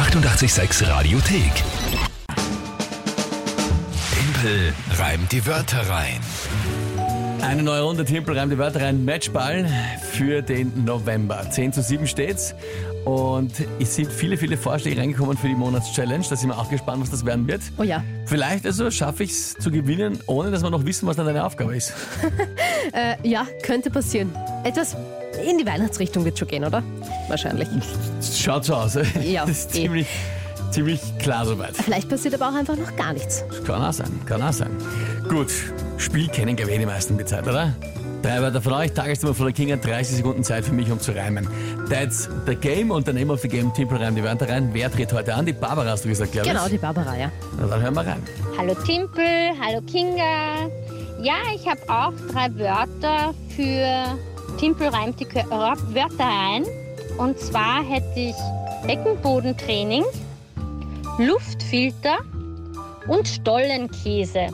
886 Radiothek. Tempel reimt die Wörter rein. Eine neue Runde Timpel reimt die Wörter rein. Matchball für den November. 10 zu 7 steht's. Und es sind viele, viele Vorschläge reingekommen für die Monatschallenge. Da sind wir auch gespannt, was das werden wird. Oh ja. Vielleicht also schaffe ich es zu gewinnen, ohne dass wir noch wissen, was dann deine Aufgabe ist. Äh, ja, könnte passieren. Etwas in die Weihnachtsrichtung wird schon gehen, oder? Wahrscheinlich. Schaut so aus. Ja, Das ist eh. ziemlich, ziemlich klar soweit. Vielleicht passiert aber auch einfach noch gar nichts. Kann auch sein, kann auch sein. Gut, Spiel kennen glaube ich die meisten die Zeit, oder? Drei Wörter von euch, Tagesthema von der Kinga, 30 Sekunden Zeit für mich, um zu reimen. That's the game und der Name of the game, Timpel reimt die Wörter rein. Wer tritt heute an? Die Barbara hast du gesagt, glaube Genau, ich. die Barbara, ja. Na, dann hören wir rein. Hallo Timpel, hallo Kinga. Ja, ich habe auch drei Wörter für Timpel reimt die Wörter ein. Und zwar hätte ich Beckenbodentraining, Luftfilter und Stollenkäse.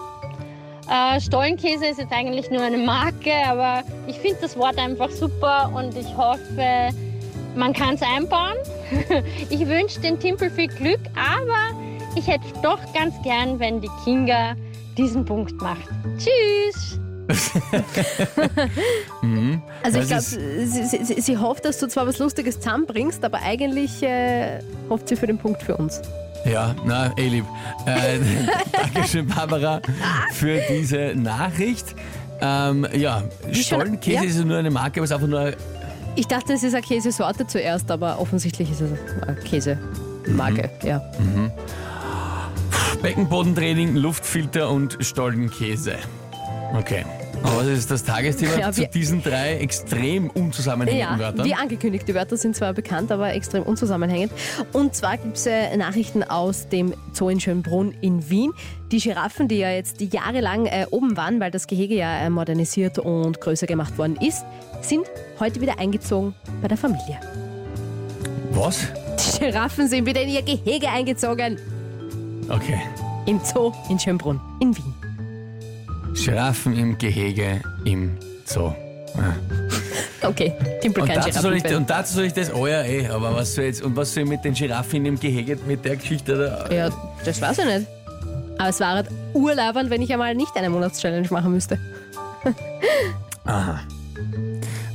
Äh, Stollenkäse ist jetzt eigentlich nur eine Marke, aber ich finde das Wort einfach super und ich hoffe, man kann es einbauen. Ich wünsche den Timpel viel Glück, aber ich hätte doch ganz gern, wenn die Kinga diesen Punkt macht. Tschüss! Also ich glaube, sie, sie, sie, hofft, dass du zwar was Lustiges zusammenbringst, aber eigentlich äh, hofft sie für den Punkt für uns. Ja, na, eh lieb. Äh, Dankeschön, Barbara, für diese Nachricht. Ähm, ja, Stollenkäse ja? ist nur eine Marke, aber es ist einfach nur Ich dachte, es ist eine Käsesorte zuerst, aber offensichtlich ist es eine Käsemarke. Ja. Beckenbodentraining, Luftfilter und Stollenkäse. Okay. Aber was ist das Tagesthema Ja, zu diesen drei extrem unzusammenhängenden Ja, Wörtern? wie angekündigt, die Wörter sind zwar bekannt, aber extrem unzusammenhängend. Und zwar gibt es äh, Nachrichten aus dem Zoo in Schönbrunn in Wien. Die Giraffen, die ja jetzt jahrelang äh, oben waren, weil das Gehege ja äh, modernisiert und größer gemacht worden ist, sind heute wieder eingezogen bei der Familie. Was? Die Giraffen sind wieder in ihr Gehege eingezogen. Okay. Im Zoo in Schönbrunn in Wien. Giraffen im Gehege im Zoo. Okay, Timpel Und dazu, soll ich, und dazu soll ich das, oh ja, eh, aber was soll jetzt, und was soll ich mit den Giraffen im Gehege, mit der Geschichte da? Ja, das weiß ich nicht. Aber es war halt urlaubend, wenn ich einmal nicht eine Monatschallenge machen müsste.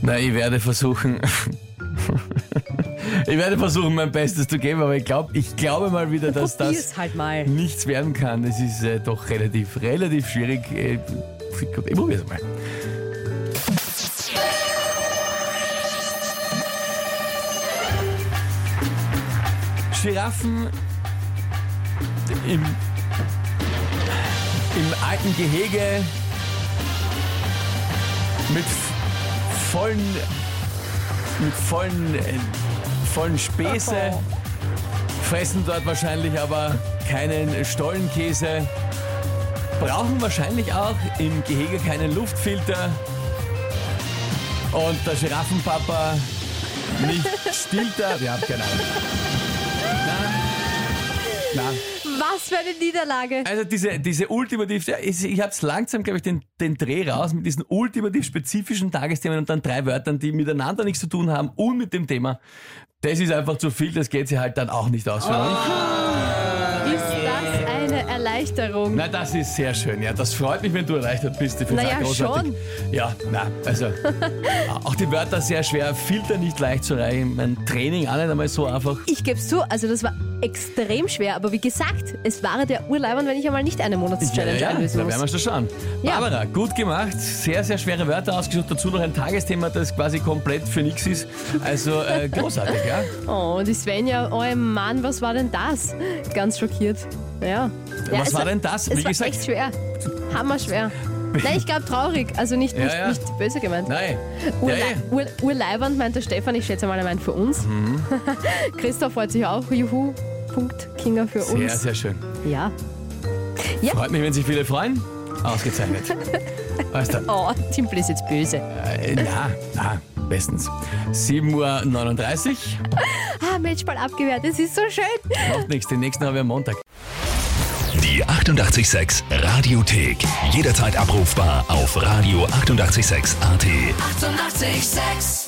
Na, ich werde versuchen, ich werde versuchen, mein Bestes zu geben, aber ich glaube, ich glaube mal wieder, dass das halt mal. nichts werden kann. Es ist äh, doch relativ, relativ schwierig. Äh, ich probier's mal. Giraffen im, im alten Gehege mit vollen, mit vollen, äh, vollen Späße fressen dort wahrscheinlich aber keinen Stollenkäse, brauchen wahrscheinlich auch im Gehege keinen Luftfilter und der Giraffenpapa nicht Stilter. Wir haben keine Ahnung. Na, na. Was für eine Niederlage. Also diese, diese ultimativ, ich habe es langsam, glaube ich, den, den Dreh raus mit diesen ultimativ spezifischen Tagesthemen und dann drei Wörtern, die miteinander nichts zu tun haben und mit dem Thema. Das ist einfach zu viel, das geht sie halt dann auch nicht aus. für mich. Ist das eine Erleichterung? Na, das ist sehr schön, ja. Das freut mich, wenn du erleichtert bist. Ich find's Na auch ja, großartig. Ja, na, also auch die Wörter sehr schwer, Filter nicht leicht zu reichen. Mein Training auch nicht einmal so einfach. Ich gebe es zu, also das war extrem schwer, aber wie gesagt, es war der Urlaubern, wenn ich einmal nicht eine Monatschallenge ja, ja, einlösen da muss. werden wir schon schauen. Ja. Barbara, gut gemacht. Sehr, sehr schwere Wörter ausgesucht. Dazu noch ein Tagesthema, das quasi komplett für nichts ist. Also äh, großartig, ja. Oh, und die Svenja, oh Mann, was war denn das? Ganz schockiert. Ja. ja Was es war denn das? Es Wie war gesagt- echt schwer. Hammerschwer. Nein, ich glaube traurig. Also nicht, Ja, nicht, ja. nicht böse gemeint. Nein. Urle Ja, ja. Ur meint der Stefan, ich schätze mal, er meint für uns. Christoph freut sich auch. Juhu, Punkt, Kinga für Sehr, uns. sehr schön. Ja. Freut mich, wenn sich viele freuen. Ausgezeichnet. Alles dann. Oh, Timpel ist jetzt böse. Äh, na, na, bestens. 7.39 Uhr. Ah, Matchball abgewehrt, es ist so schön. Macht nichts, den nächsten haben wir am Montag. Die 886 Radiothek. Jederzeit abrufbar auf radio886.at. 886! 886